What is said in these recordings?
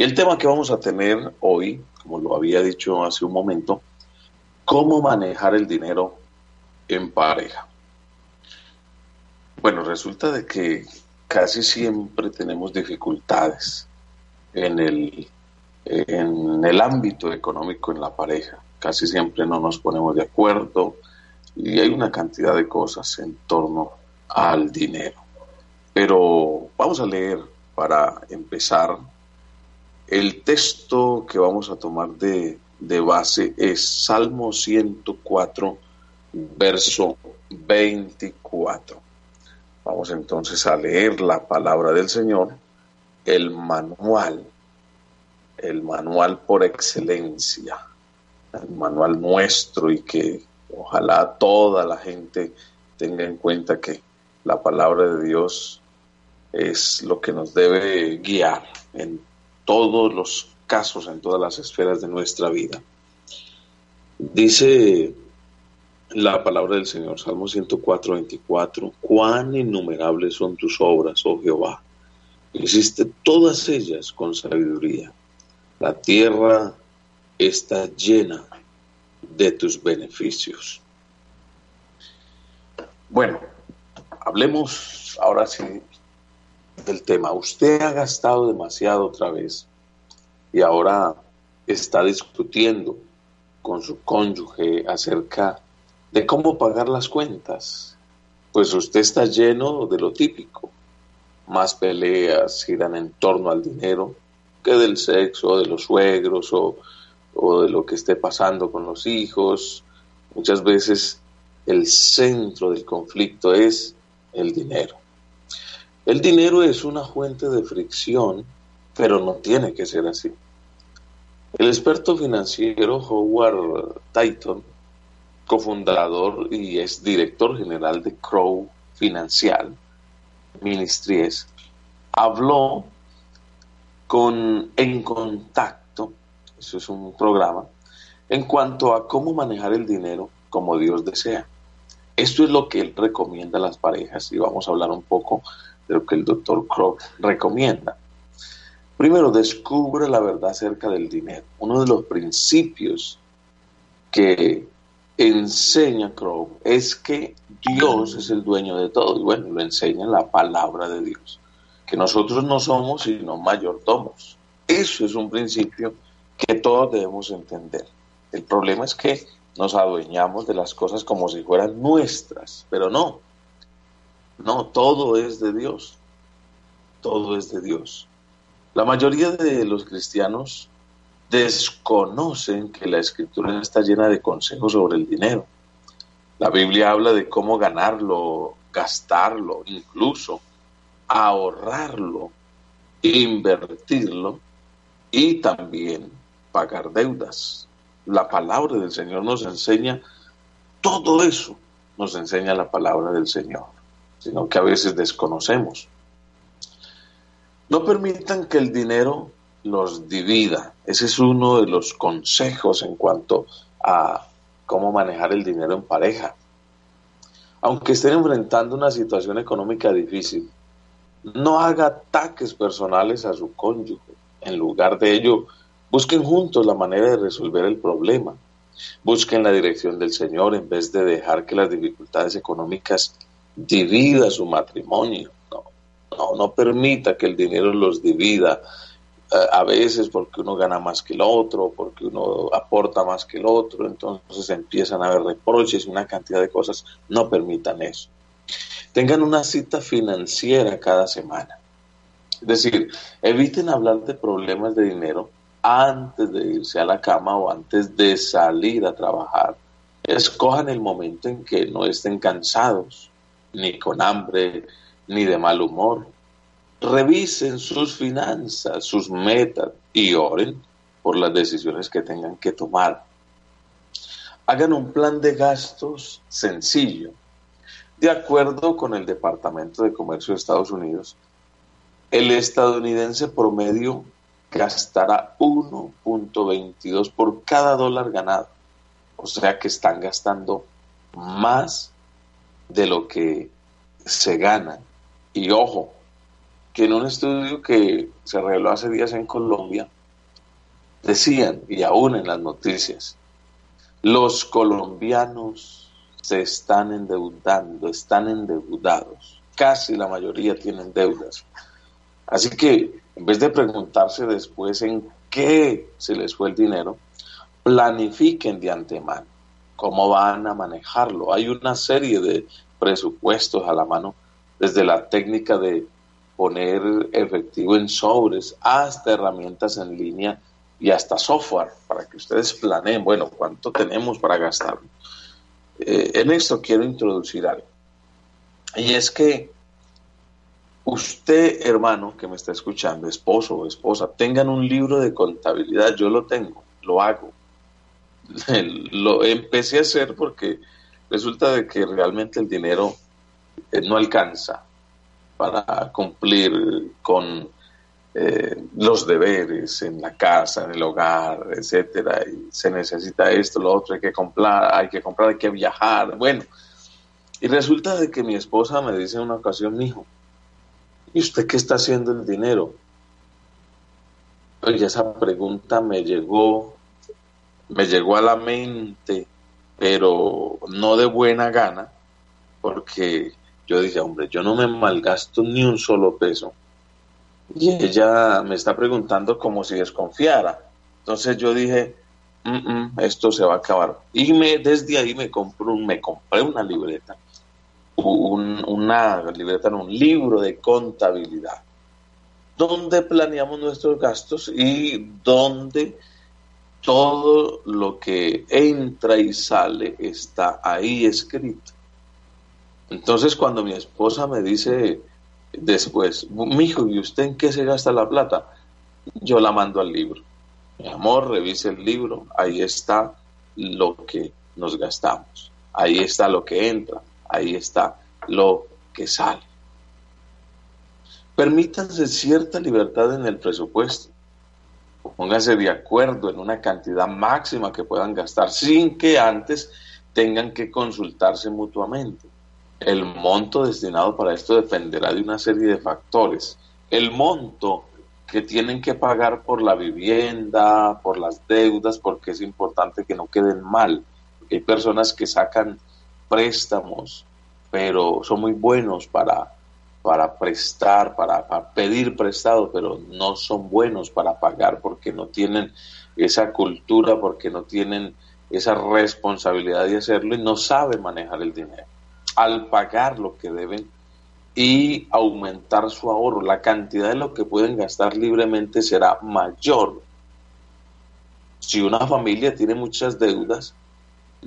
Y el tema que vamos a tener hoy, como lo había dicho hace un momento, cómo manejar el dinero en pareja. Bueno, resulta de que casi siempre tenemos dificultades en el, en el ámbito económico en la pareja. Casi siempre no nos ponemos de acuerdo y hay una cantidad de cosas en torno al dinero. Pero vamos a leer para empezar. El texto que vamos a tomar de, de base es Salmo 104, verso 24. Vamos entonces a leer la palabra del Señor, el manual, el manual por excelencia, el manual nuestro y que ojalá toda la gente tenga en cuenta que la palabra de Dios es lo que nos debe guiar en todos los casos, en todas las esferas de nuestra vida. Dice la palabra del Señor, Salmo 104, 24, cuán innumerables son tus obras, oh Jehová. Hiciste todas ellas con sabiduría. La tierra está llena de tus beneficios. Bueno, hablemos ahora sí del tema. Usted ha gastado demasiado otra vez y ahora está discutiendo con su cónyuge acerca de cómo pagar las cuentas. Pues usted está lleno de lo típico. Más peleas giran en torno al dinero que del sexo, de los suegros o, o de lo que esté pasando con los hijos. Muchas veces el centro del conflicto es el dinero. El dinero es una fuente de fricción, pero no tiene que ser así. El experto financiero Howard Titan, cofundador y es director general de Crow Financial Ministries, habló con En Contacto, eso es un programa, en cuanto a cómo manejar el dinero como Dios desea. Esto es lo que él recomienda a las parejas y vamos a hablar un poco de lo que el doctor Crow recomienda. Primero, descubre la verdad acerca del dinero. Uno de los principios que enseña Crow es que Dios es el dueño de todo. Y bueno, lo enseña la palabra de Dios. Que nosotros no somos sino mayordomos. Eso es un principio que todos debemos entender. El problema es que nos adueñamos de las cosas como si fueran nuestras, pero no. No, todo es de Dios. Todo es de Dios. La mayoría de los cristianos desconocen que la escritura está llena de consejos sobre el dinero. La Biblia habla de cómo ganarlo, gastarlo, incluso ahorrarlo, invertirlo y también pagar deudas. La palabra del Señor nos enseña todo eso, nos enseña la palabra del Señor sino que a veces desconocemos. No permitan que el dinero los divida. Ese es uno de los consejos en cuanto a cómo manejar el dinero en pareja. Aunque estén enfrentando una situación económica difícil, no haga ataques personales a su cónyuge. En lugar de ello, busquen juntos la manera de resolver el problema. Busquen la dirección del Señor en vez de dejar que las dificultades económicas divida su matrimonio. No, no, permita que el dinero los divida. Eh, a veces porque uno gana más que el otro, porque uno aporta más que el otro, entonces empiezan a haber reproches y una cantidad de cosas. No permitan eso. Tengan una cita financiera cada semana. Es decir, eviten hablar de problemas de dinero antes de irse a la cama o antes de salir a trabajar. Escojan el momento en que no estén cansados ni con hambre, ni de mal humor. Revisen sus finanzas, sus metas y oren por las decisiones que tengan que tomar. Hagan un plan de gastos sencillo. De acuerdo con el Departamento de Comercio de Estados Unidos, el estadounidense promedio gastará 1.22 por cada dólar ganado. O sea que están gastando más de lo que se gana. Y ojo, que en un estudio que se reveló hace días en Colombia, decían, y aún en las noticias, los colombianos se están endeudando, están endeudados. Casi la mayoría tienen deudas. Así que en vez de preguntarse después en qué se les fue el dinero, planifiquen de antemano cómo van a manejarlo. Hay una serie de presupuestos a la mano, desde la técnica de poner efectivo en sobres hasta herramientas en línea y hasta software para que ustedes planeen, bueno, cuánto tenemos para gastar. Eh, en esto quiero introducir algo. Y es que usted, hermano, que me está escuchando, esposo o esposa, tengan un libro de contabilidad. Yo lo tengo, lo hago. lo empecé a hacer porque resulta de que realmente el dinero eh, no alcanza para cumplir con eh, los deberes en la casa, en el hogar, etcétera, y se necesita esto, lo otro, hay que comprar, hay que comprar, hay que viajar, bueno. Y resulta de que mi esposa me dice en una ocasión, hijo, ¿y usted qué está haciendo el dinero? Oye, esa pregunta me llegó, me llegó a la mente, pero no de buena gana, porque yo dije, hombre, yo no me malgasto ni un solo peso y ella me está preguntando como si desconfiara. Entonces yo dije, esto se va a acabar. Y me, desde ahí me, compré, me compré una libreta, una libreta, un libro de contabilidad, donde planeamos nuestros gastos y donde todo lo que entra y sale está ahí escrito. Entonces cuando mi esposa me dice, Después, hijo ¿y usted en qué se gasta la plata? Yo la mando al libro. Mi amor, revise el libro, ahí está lo que nos gastamos, ahí está lo que entra, ahí está lo que sale. Permítanse cierta libertad en el presupuesto. Pónganse de acuerdo en una cantidad máxima que puedan gastar sin que antes tengan que consultarse mutuamente. El monto destinado para esto dependerá de una serie de factores. El monto que tienen que pagar por la vivienda, por las deudas, porque es importante que no queden mal. Hay personas que sacan préstamos, pero son muy buenos para, para prestar, para, pedir prestado, pero no son buenos para pagar porque no tienen esa cultura, porque no tienen esa responsabilidad de hacerlo y no saben manejar el dinero al pagar lo que deben y aumentar su ahorro. La cantidad de lo que pueden gastar libremente será mayor. Si una familia tiene muchas deudas,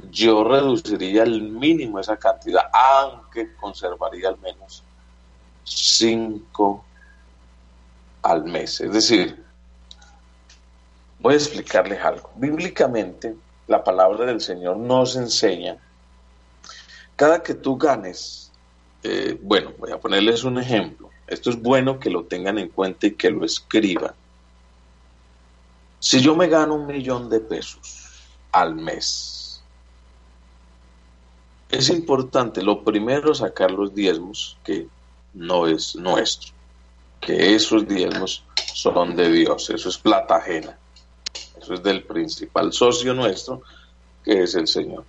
yo reduciría al mínimo esa cantidad, aunque conservaría al menos 5 al mes. Es decir, voy a explicarles algo. Bíblicamente, la palabra del Señor nos enseña cada que tú ganes, eh, bueno, voy a ponerles un ejemplo. Esto es bueno que lo tengan en cuenta y que lo escriban. Si yo me gano un millón de pesos al mes, es importante lo primero sacar los diezmos, que no es nuestro, que esos diezmos son de Dios, eso es plata ajena, eso es del principal socio nuestro, que es el Señor.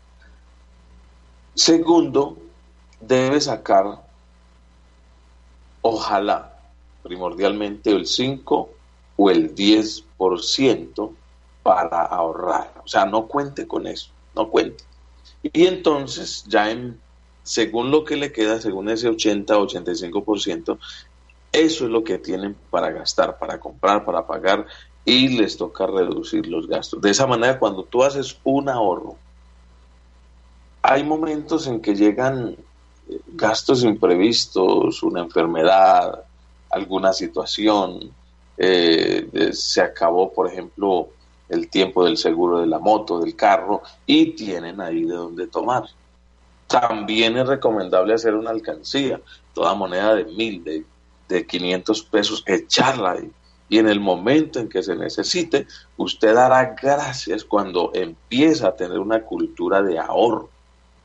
Segundo, debe sacar, ojalá, primordialmente el 5 o el 10% para ahorrar. O sea, no cuente con eso, no cuente. Y entonces, ya en, según lo que le queda, según ese 80 o 85%, eso es lo que tienen para gastar, para comprar, para pagar y les toca reducir los gastos. De esa manera, cuando tú haces un ahorro, hay momentos en que llegan eh, gastos imprevistos, una enfermedad, alguna situación, eh, se acabó, por ejemplo, el tiempo del seguro de la moto, del carro, y tienen ahí de dónde tomar. También es recomendable hacer una alcancía, toda moneda de mil, de, de 500 pesos, echarla ahí. Y en el momento en que se necesite, usted dará gracias cuando empieza a tener una cultura de ahorro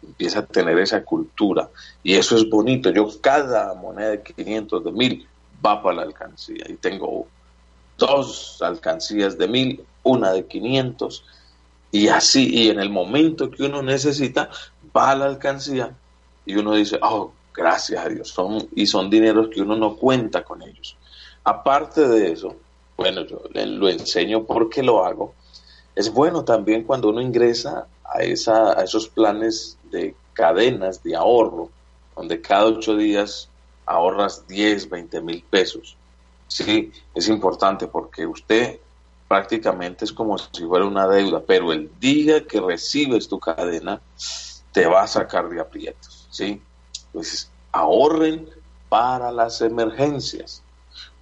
empieza a tener esa cultura y eso es bonito. Yo cada moneda de 500, de 1000, va para la alcancía. Y tengo dos alcancías de mil, una de 500, y así, y en el momento que uno necesita, va a la alcancía y uno dice, oh, gracias a Dios, son, y son dineros que uno no cuenta con ellos. Aparte de eso, bueno, yo lo enseño porque lo hago, es bueno también cuando uno ingresa a, esa, a esos planes de cadenas de ahorro, donde cada ocho días ahorras 10, 20 mil pesos. Sí, es importante porque usted prácticamente es como si fuera una deuda, pero el día que recibes tu cadena te va a sacar de aprietos, ¿sí? Entonces, ahorren para las emergencias.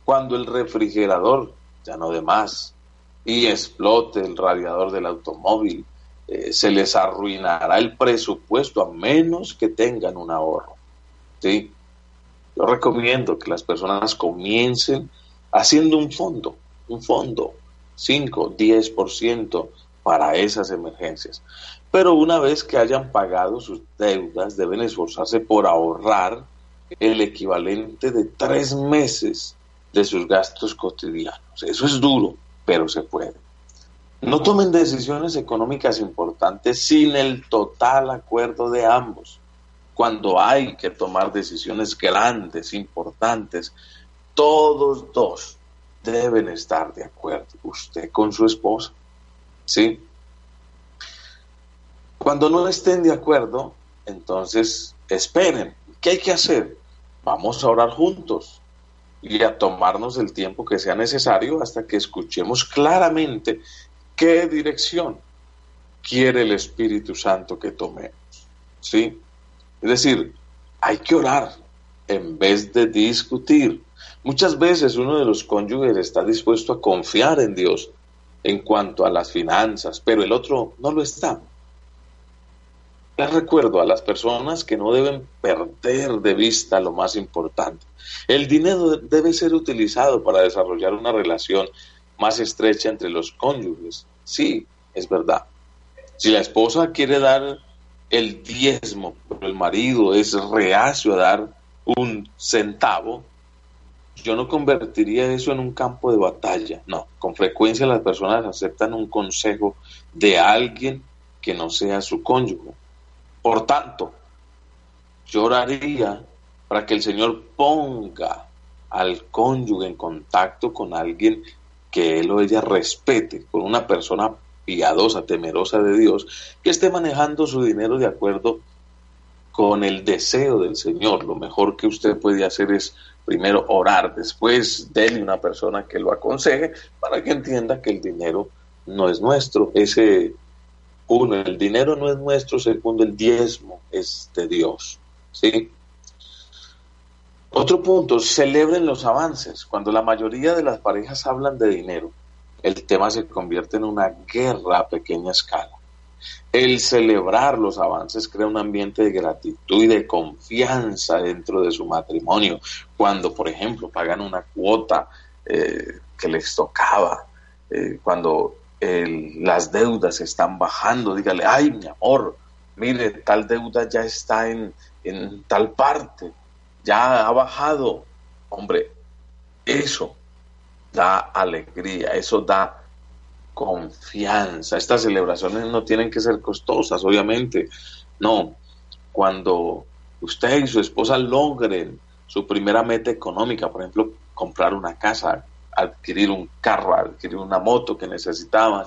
Cuando el refrigerador ya no de más y explote el radiador del automóvil, eh, se les arruinará el presupuesto a menos que tengan un ahorro. ¿sí? Yo recomiendo que las personas comiencen haciendo un fondo, un fondo, 5, 10% para esas emergencias. Pero una vez que hayan pagado sus deudas, deben esforzarse por ahorrar el equivalente de tres meses de sus gastos cotidianos. Eso es duro, pero se puede. No tomen decisiones económicas importantes sin el total acuerdo de ambos. Cuando hay que tomar decisiones grandes, importantes, todos dos deben estar de acuerdo. Usted con su esposa, ¿sí? Cuando no estén de acuerdo, entonces esperen. ¿Qué hay que hacer? Vamos a orar juntos y a tomarnos el tiempo que sea necesario hasta que escuchemos claramente qué dirección quiere el Espíritu Santo que tomemos. ¿Sí? Es decir, hay que orar en vez de discutir. Muchas veces uno de los cónyuges está dispuesto a confiar en Dios en cuanto a las finanzas, pero el otro no lo está. Les recuerdo a las personas que no deben perder de vista lo más importante. El dinero debe ser utilizado para desarrollar una relación más estrecha entre los cónyuges. Sí, es verdad. Si la esposa quiere dar el diezmo, pero el marido es reacio a dar un centavo, yo no convertiría eso en un campo de batalla. No, con frecuencia las personas aceptan un consejo de alguien que no sea su cónyuge. Por tanto, yo oraría para que el Señor ponga al cónyuge en contacto con alguien que él o ella respete, con una persona piadosa, temerosa de Dios, que esté manejando su dinero de acuerdo con el deseo del Señor. Lo mejor que usted puede hacer es primero orar, después denle una persona que lo aconseje para que entienda que el dinero no es nuestro, ese uno, el dinero no es nuestro. Segundo, el diezmo es de Dios. ¿sí? Otro punto, celebren los avances. Cuando la mayoría de las parejas hablan de dinero, el tema se convierte en una guerra a pequeña escala. El celebrar los avances crea un ambiente de gratitud y de confianza dentro de su matrimonio. Cuando, por ejemplo, pagan una cuota eh, que les tocaba, eh, cuando las deudas están bajando, dígale, ay, mi amor, mire, tal deuda ya está en, en tal parte, ya ha bajado. Hombre, eso da alegría, eso da confianza. Estas celebraciones no tienen que ser costosas, obviamente. No, cuando usted y su esposa logren su primera meta económica, por ejemplo, comprar una casa, adquirir un carro, adquirir una moto que necesitaban,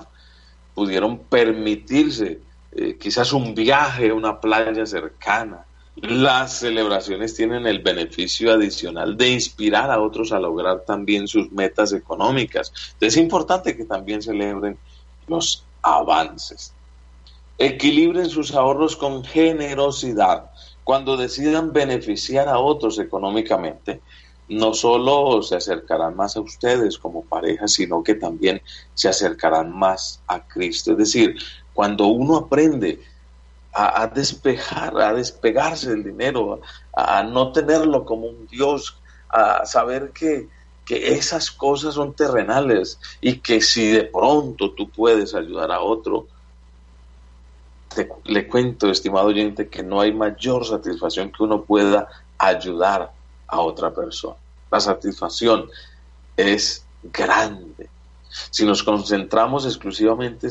pudieron permitirse eh, quizás un viaje a una playa cercana. Las celebraciones tienen el beneficio adicional de inspirar a otros a lograr también sus metas económicas. Es importante que también celebren los avances. Equilibren sus ahorros con generosidad. Cuando decidan beneficiar a otros económicamente, no solo se acercarán más a ustedes como pareja, sino que también se acercarán más a Cristo. Es decir, cuando uno aprende a, despejar, a despegarse del dinero, a, no tenerlo como un Dios, a saber que, que esas cosas son terrenales y que si de pronto tú puedes ayudar a otro, le cuento, estimado oyente, que no hay mayor satisfacción que uno pueda ayudar a otra persona. la satisfacción es grande. Si nos concentramos exclusivamente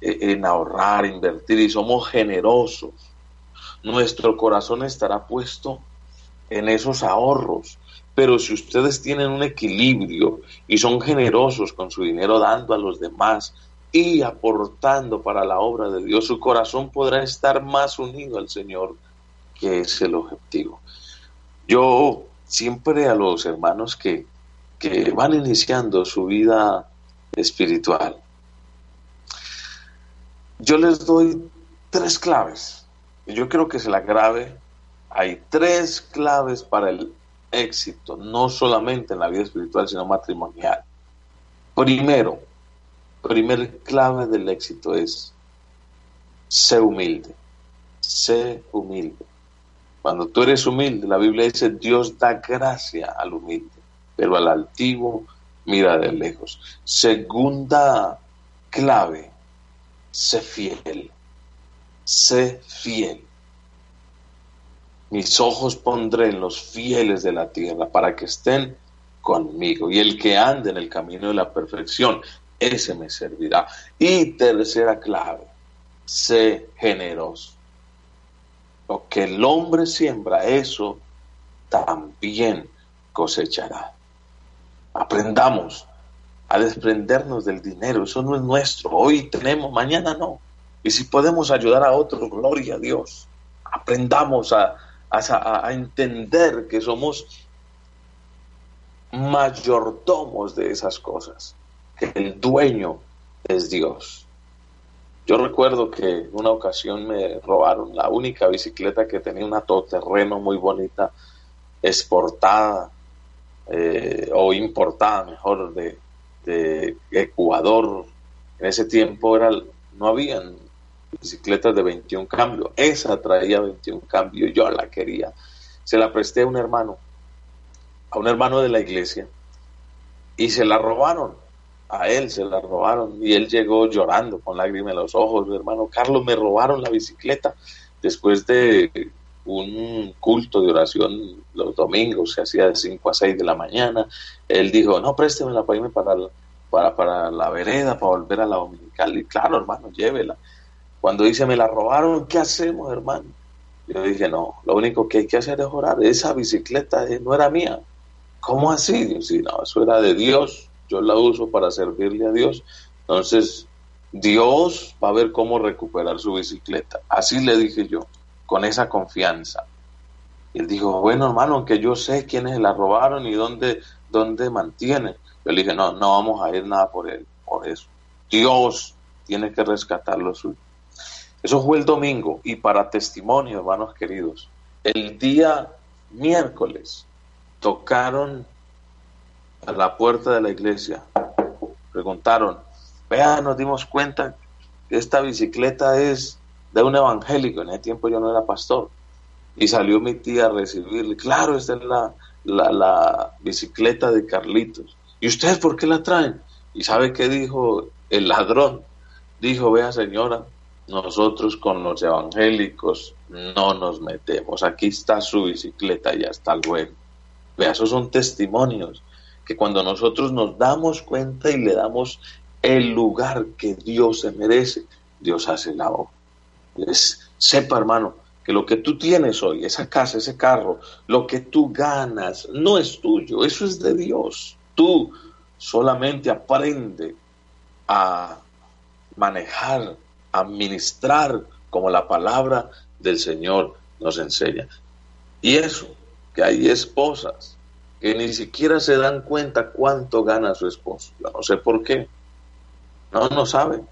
en ahorrar, invertir y somos generosos, nuestro corazón estará puesto en esos ahorros. Pero si ustedes tienen un equilibrio y son generosos con su dinero dando a los demás y aportando para la obra de Dios, su corazón podrá estar más unido al Señor, que es el objetivo. Yo siempre a los hermanos que, que van iniciando su vida espiritual, yo les doy tres claves. Yo creo que se la grave. Hay tres claves para el éxito, no solamente en la vida espiritual, sino matrimonial. Primero, primer clave del éxito es sé humilde. Sé humilde. Cuando tú eres humilde, la Biblia dice, Dios da gracia al humilde, pero al altivo mira de lejos. Segunda clave, sé fiel. Sé fiel. Mis ojos pondré en los fieles de la tierra para que estén conmigo. Y el que ande en el camino de la perfección, ese me servirá. Y tercera clave, sé generoso. Lo que el hombre siembra, eso también cosechará. Aprendamos a desprendernos del dinero, eso no es nuestro. Hoy tenemos, mañana no. Y si podemos ayudar a otros, gloria a Dios. Aprendamos a, a, entender que somos mayordomos de esas cosas, que el dueño es Dios. Yo recuerdo que una ocasión me robaron la única bicicleta que tenía una todoterreno muy bonita, exportada eh, o importada, mejor, de, Ecuador. En ese tiempo era, no habían bicicletas de 21 cambios. Esa traía 21 cambios, yo la quería. Se la presté a un hermano, a un hermano de la iglesia, y se la robaron a él se la robaron y él llegó llorando con lágrimas en los ojos, hermano Carlos, me robaron la bicicleta después de un culto de oración los domingos, se hacía de 5 a 6 de la mañana, él dijo, no, préstemela para irme para, para, para la vereda, para volver a la dominical, y claro, hermano, llévela. Cuando dice, me la robaron, ¿qué hacemos, hermano? Yo dije, no, lo único que hay que hacer es orar, esa bicicleta no era mía. ¿Cómo así? Yo, sí, no, eso era de Dios yo la uso para servirle a Dios. Entonces, Dios va a ver cómo recuperar su bicicleta. Así le dije yo, con esa confianza. Y él dijo, bueno, hermano, aunque yo sé quiénes la robaron y dónde, dónde mantienen. Yo le dije, no, no vamos a ir nada por él, por eso. Dios tiene que rescatar lo suyo. Eso fue el domingo y para testimonio, hermanos queridos, el día miércoles tocaron a la puerta de la iglesia. Preguntaron, vea, nos dimos cuenta que esta bicicleta es de un evangélico. En ese tiempo yo no era pastor. Y salió mi tía a recibirle. Claro, esta es la, la, la bicicleta de Carlitos. ¿Y ustedes por qué la traen? ¿Y sabe qué dijo el ladrón? Dijo, vea señora, nosotros con los evangélicos no nos metemos. Aquí está su bicicleta y hasta luego. Vea, esos son testimonios que cuando nosotros nos damos cuenta y le damos el lugar que Dios se merece, Dios hace la obra. sepa, hermano, que lo que tú tienes hoy, esa casa, ese carro, lo que tú ganas, no es tuyo, eso es de Dios. Tú solamente aprende a manejar, administrar como la palabra del Señor nos enseña. Y eso, que hay esposas que ni siquiera se dan cuenta cuánto gana su esposo. No sé por qué. No, no sabe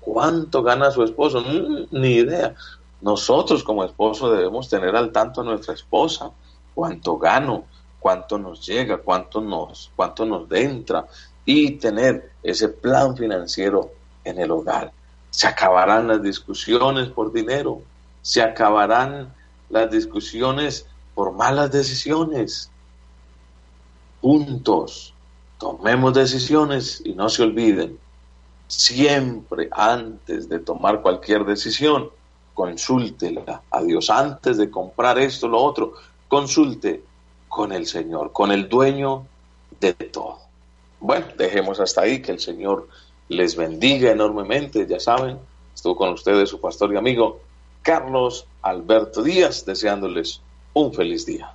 cuánto gana su esposo. Mm, ni idea. Nosotros como esposo debemos tener al tanto a nuestra esposa. Cuánto gano, cuánto nos llega, cuánto nos, cuánto nos entra. Y tener ese plan financiero en el hogar. Se acabarán las discusiones por dinero. Se acabarán las discusiones por malas decisiones juntos tomemos decisiones y no se olviden, siempre antes de tomar cualquier decisión, consúltela a Dios. Antes de comprar esto, lo otro, consulte con el Señor, con el dueño de todo. Bueno, dejemos hasta ahí, que el Señor les bendiga enormemente, ya saben, estuvo con ustedes su pastor y amigo Carlos Alberto Díaz, deseándoles un feliz día.